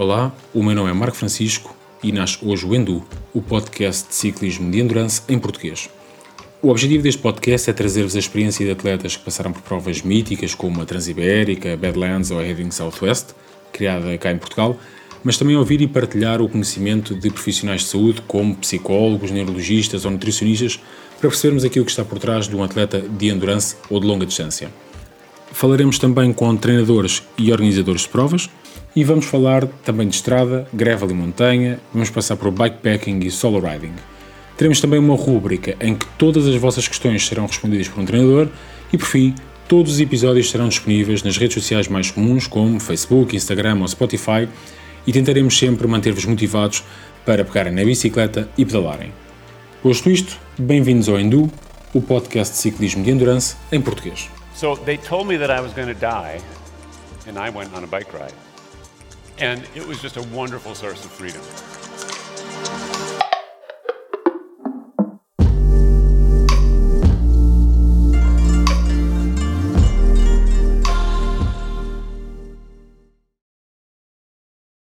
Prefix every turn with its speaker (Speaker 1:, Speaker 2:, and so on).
Speaker 1: Olá, o meu nome é Marco Francisco e nasce hoje o Endu, o podcast de ciclismo de endurance em português. O objetivo deste podcast é trazer-vos a experiência de atletas que passaram por provas míticas como a Transibérica, a Badlands ou a Heading Southwest, criada cá em Portugal, mas também ouvir e partilhar o conhecimento de profissionais de saúde como psicólogos, neurologistas ou nutricionistas para percebermos aquilo que está por trás de um atleta de endurance ou de longa distância. Falaremos também com treinadores e organizadores de provas e vamos falar também de estrada, greve e montanha, vamos passar por bikepacking e solo riding. Teremos também uma rúbrica em que todas as vossas questões serão respondidas por um treinador e, por fim, todos os episódios estarão disponíveis nas redes sociais mais comuns como Facebook, Instagram ou Spotify e tentaremos sempre manter-vos motivados para pegarem na bicicleta e pedalarem. Posto isto, bem-vindos ao Endu, o podcast de ciclismo de endurance em português.
Speaker 2: So they told me that I was going to die and I went on a bike ride. And it was just a wonderful source of freedom.